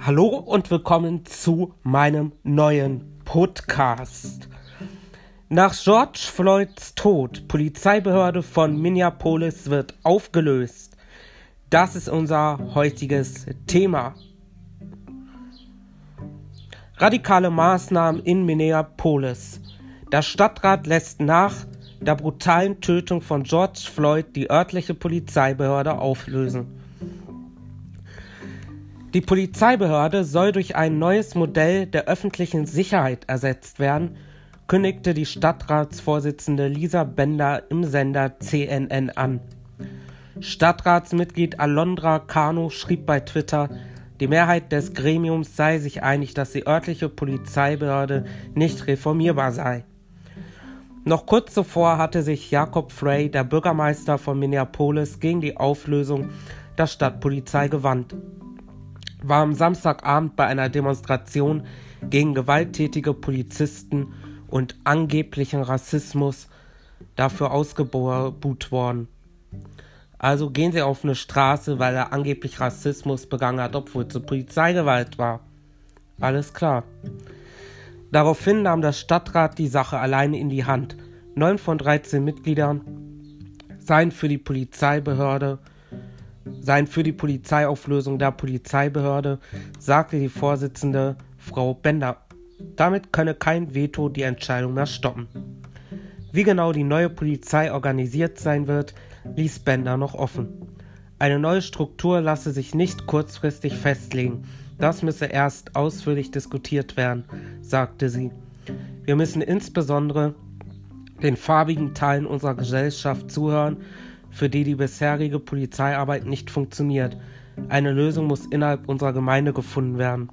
Hallo und willkommen zu meinem neuen Podcast. Nach George Floyds Tod, Polizeibehörde von Minneapolis wird aufgelöst. Das ist unser heutiges Thema. Radikale Maßnahmen in Minneapolis. Der Stadtrat lässt nach der brutalen Tötung von George Floyd die örtliche Polizeibehörde auflösen. Die Polizeibehörde soll durch ein neues Modell der öffentlichen Sicherheit ersetzt werden, kündigte die Stadtratsvorsitzende Lisa Bender im Sender CNN an. Stadtratsmitglied Alondra Kano schrieb bei Twitter, die Mehrheit des Gremiums sei sich einig, dass die örtliche Polizeibehörde nicht reformierbar sei. Noch kurz zuvor hatte sich Jacob Frey, der Bürgermeister von Minneapolis, gegen die Auflösung der Stadtpolizei gewandt war am Samstagabend bei einer Demonstration gegen gewalttätige Polizisten und angeblichen Rassismus dafür ausgebuht worden. Also gehen sie auf eine Straße, weil er angeblich Rassismus begangen hat, obwohl es Polizeigewalt war. Alles klar. Daraufhin nahm der Stadtrat die Sache alleine in die Hand. Neun von 13 Mitgliedern seien für die Polizeibehörde seien für die Polizeiauflösung der Polizeibehörde, sagte die Vorsitzende Frau Bender. Damit könne kein Veto die Entscheidung mehr stoppen. Wie genau die neue Polizei organisiert sein wird, ließ Bender noch offen. Eine neue Struktur lasse sich nicht kurzfristig festlegen. Das müsse erst ausführlich diskutiert werden, sagte sie. Wir müssen insbesondere den farbigen Teilen unserer Gesellschaft zuhören für die die bisherige Polizeiarbeit nicht funktioniert. Eine Lösung muss innerhalb unserer Gemeinde gefunden werden.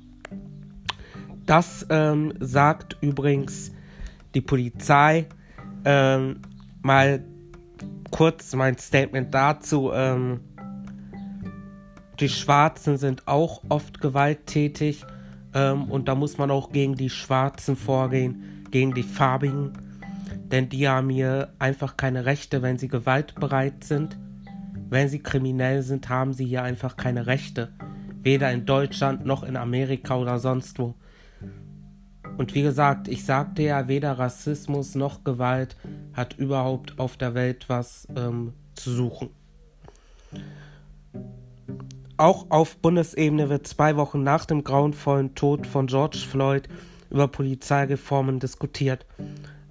Das ähm, sagt übrigens die Polizei. Ähm, mal kurz mein Statement dazu. Ähm, die Schwarzen sind auch oft gewalttätig ähm, und da muss man auch gegen die Schwarzen vorgehen, gegen die Farbigen denn die haben hier einfach keine Rechte, wenn sie gewaltbereit sind. Wenn sie kriminell sind, haben sie hier einfach keine Rechte. Weder in Deutschland noch in Amerika oder sonst wo. Und wie gesagt, ich sagte ja, weder Rassismus noch Gewalt hat überhaupt auf der Welt was ähm, zu suchen. Auch auf Bundesebene wird zwei Wochen nach dem grauenvollen Tod von George Floyd über Polizeireformen diskutiert.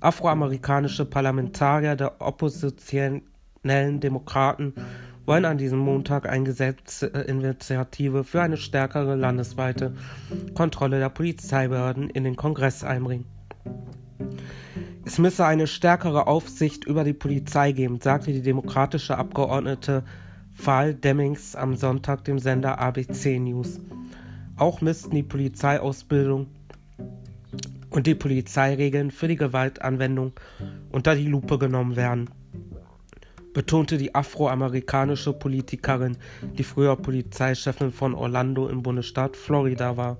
Afroamerikanische Parlamentarier der oppositionellen Demokraten wollen an diesem Montag eine Gesetzesinitiative für eine stärkere landesweite Kontrolle der Polizeibehörden in den Kongress einbringen. Es müsse eine stärkere Aufsicht über die Polizei geben, sagte die demokratische Abgeordnete Val Demmings am Sonntag dem Sender ABC News. Auch müssten die Polizeiausbildung und die Polizeiregeln für die Gewaltanwendung unter die Lupe genommen werden, betonte die afroamerikanische Politikerin, die früher Polizeichefin von Orlando im Bundesstaat Florida war.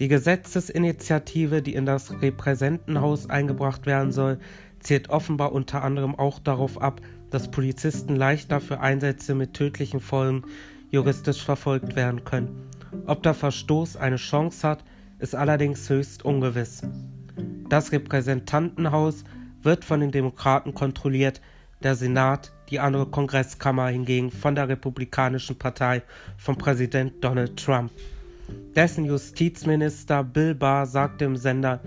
Die Gesetzesinitiative, die in das Repräsentenhaus eingebracht werden soll, zielt offenbar unter anderem auch darauf ab, dass Polizisten leichter für Einsätze mit tödlichen Folgen juristisch verfolgt werden können. Ob der Verstoß eine Chance hat, ist allerdings höchst ungewiss. Das Repräsentantenhaus wird von den Demokraten kontrolliert, der Senat, die andere Kongresskammer hingegen von der Republikanischen Partei von Präsident Donald Trump. Dessen Justizminister Bill Barr sagte im Sender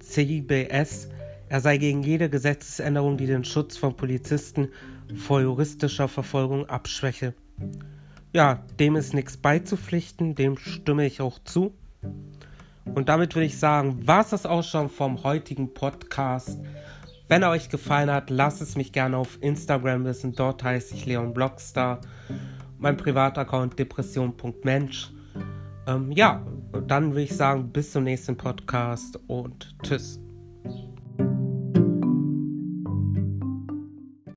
CBS, er sei gegen jede Gesetzesänderung, die den Schutz von Polizisten vor juristischer Verfolgung abschwäche. Ja, dem ist nichts beizupflichten, dem stimme ich auch zu. Und damit würde ich sagen, war es das auch schon vom heutigen Podcast. Wenn er euch gefallen hat, lasst es mich gerne auf Instagram wissen. Dort heiße ich Leon Blockstar. Mein Privataccount depression.mensch. Ähm, ja, dann würde ich sagen, bis zum nächsten Podcast und tschüss.